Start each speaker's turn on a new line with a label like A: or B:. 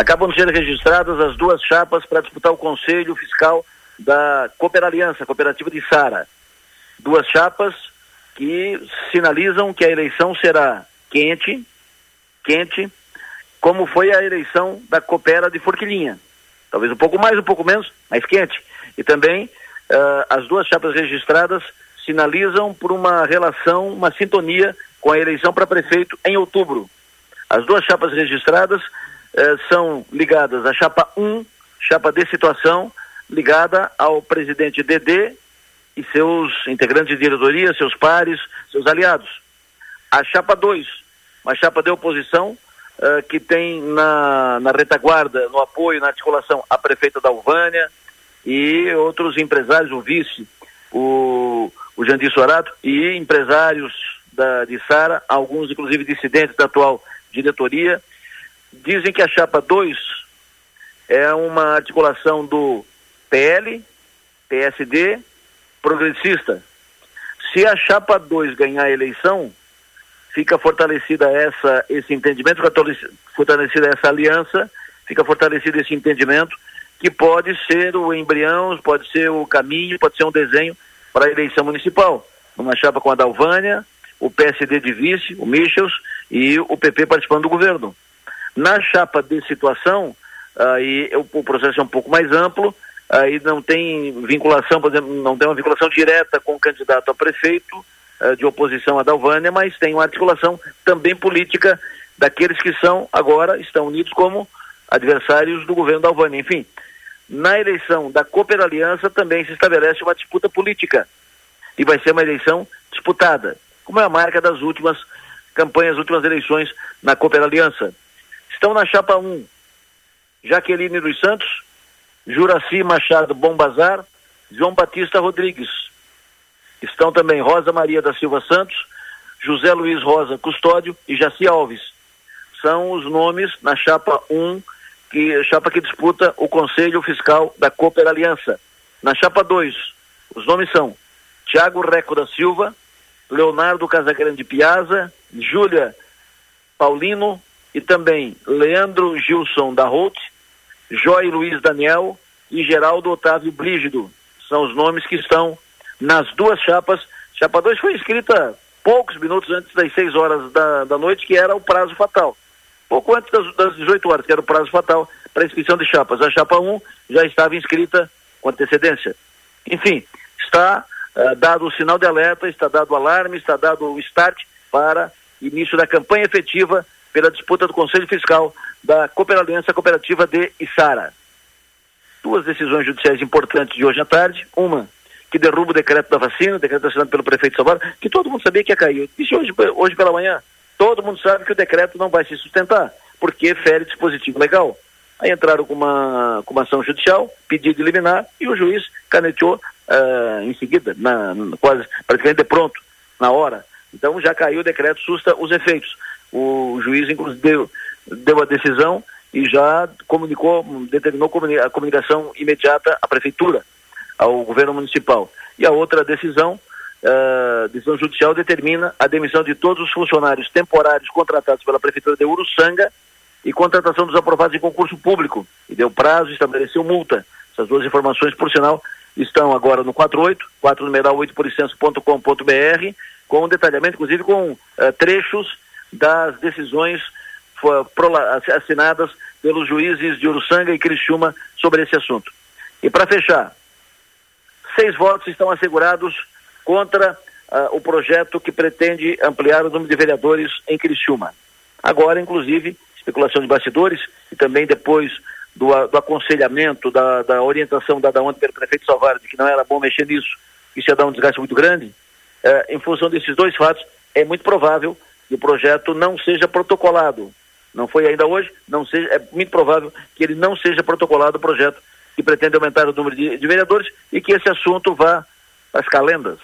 A: acabam de ser registradas as duas chapas para disputar o Conselho Fiscal da Cooper Aliança, Cooperativa de Sara. Duas chapas que sinalizam que a eleição será quente, quente, como foi a eleição da Coopera de Forquilinha. Talvez um pouco mais, um pouco menos, mas quente. E também uh, as duas chapas registradas sinalizam por uma relação, uma sintonia com a eleição para prefeito em outubro. As duas chapas registradas uh, são ligadas à chapa 1, chapa de situação, ligada ao presidente Dedê e seus integrantes de diretoria, seus pares, seus aliados. A chapa 2, uma chapa de oposição, uh, que tem na, na retaguarda, no apoio, na articulação, a prefeita da Alvânia e outros empresários, o vice, o, o Jandir Sorato, e empresários da, de Sara, alguns inclusive dissidentes da atual diretoria. Dizem que a chapa 2 é uma articulação do PL, PSD, progressista. Se a chapa 2 ganhar a eleição, fica fortalecida essa, esse entendimento, fortalecida essa aliança, fica fortalecido esse entendimento, que pode ser o embrião, pode ser o caminho, pode ser um desenho para a eleição municipal. Uma chapa com a Dalvânia, o PSD de vice, o Michels, e o PP participando do governo. Na chapa de situação, aí o processo é um pouco mais amplo, aí não tem vinculação, por exemplo, não tem uma vinculação direta com o candidato a prefeito uh, de oposição a Dalvânia, mas tem uma articulação também política daqueles que são agora estão unidos como adversários do governo Dalvânia. Enfim, na eleição da Cooper Aliança também se estabelece uma disputa política e vai ser uma eleição disputada, como é a marca das últimas campanhas, últimas eleições na Cooper Aliança. Estão na chapa 1 Jaqueline dos Santos, Juraci Machado Bombazar, João Batista Rodrigues. Estão também Rosa Maria da Silva Santos, José Luiz Rosa Custódio e Jaci Alves. São os nomes na chapa 1, que, chapa que disputa o Conselho Fiscal da Cooper Aliança. Na chapa 2, os nomes são Tiago Reco da Silva, Leonardo Casagrande Piazza, Júlia Paulino e também Leandro Gilson da Holt, Joy Luiz Daniel e Geraldo Otávio Brígido. São os nomes que estão nas duas chapas. Chapa 2 foi escrita poucos minutos antes das 6 horas da, da noite, que era o prazo fatal. Pouco antes das, das 18 horas, que era o prazo fatal para inscrição de chapas. A chapa 1 já estava inscrita com antecedência. Enfim, está uh, dado o sinal de alerta, está dado o alarme, está dado o start para início da campanha efetiva pela disputa do Conselho Fiscal da Cooperação Cooperativa de Içara. Duas decisões judiciais importantes de hoje à tarde. Uma, que derruba o decreto da vacina, decreto assinado pelo prefeito Salvador, que todo mundo sabia que ia cair. Disse hoje, hoje pela manhã, todo mundo sabe que o decreto não vai se sustentar, porque fere dispositivo legal. Aí entraram com uma, com uma ação judicial, pedido de liminar, e o juiz caneteou uh, em seguida, na, quase praticamente pronto, na hora. Então já caiu o decreto, susta os efeitos. O juiz, inclusive, deu, deu a decisão e já comunicou, determinou a comunicação imediata à prefeitura, ao governo municipal. E a outra decisão, uh, decisão judicial, determina a demissão de todos os funcionários temporários contratados pela prefeitura de Uruçanga e contratação dos aprovados em concurso público. E deu prazo, estabeleceu multa. Essas duas informações, por sinal, estão agora no 48, 4 numeral 8 por com um detalhamento, inclusive com uh, trechos das decisões assinadas pelos juízes de Uruçanga e Criciúma sobre esse assunto. E para fechar, seis votos estão assegurados contra uh, o projeto que pretende ampliar o número de vereadores em Criciúma. Agora, inclusive, especulação de bastidores e também depois do, do aconselhamento, da, da, orientação dada ontem pelo prefeito Salvador de que não era bom mexer nisso, isso ia dar um desgaste muito grande, uh, em função desses dois fatos, é muito provável que o projeto não seja protocolado. Não foi ainda hoje, não seja, é muito provável que ele não seja protocolado o projeto que pretende aumentar o número de, de vereadores e que esse assunto vá às calendas.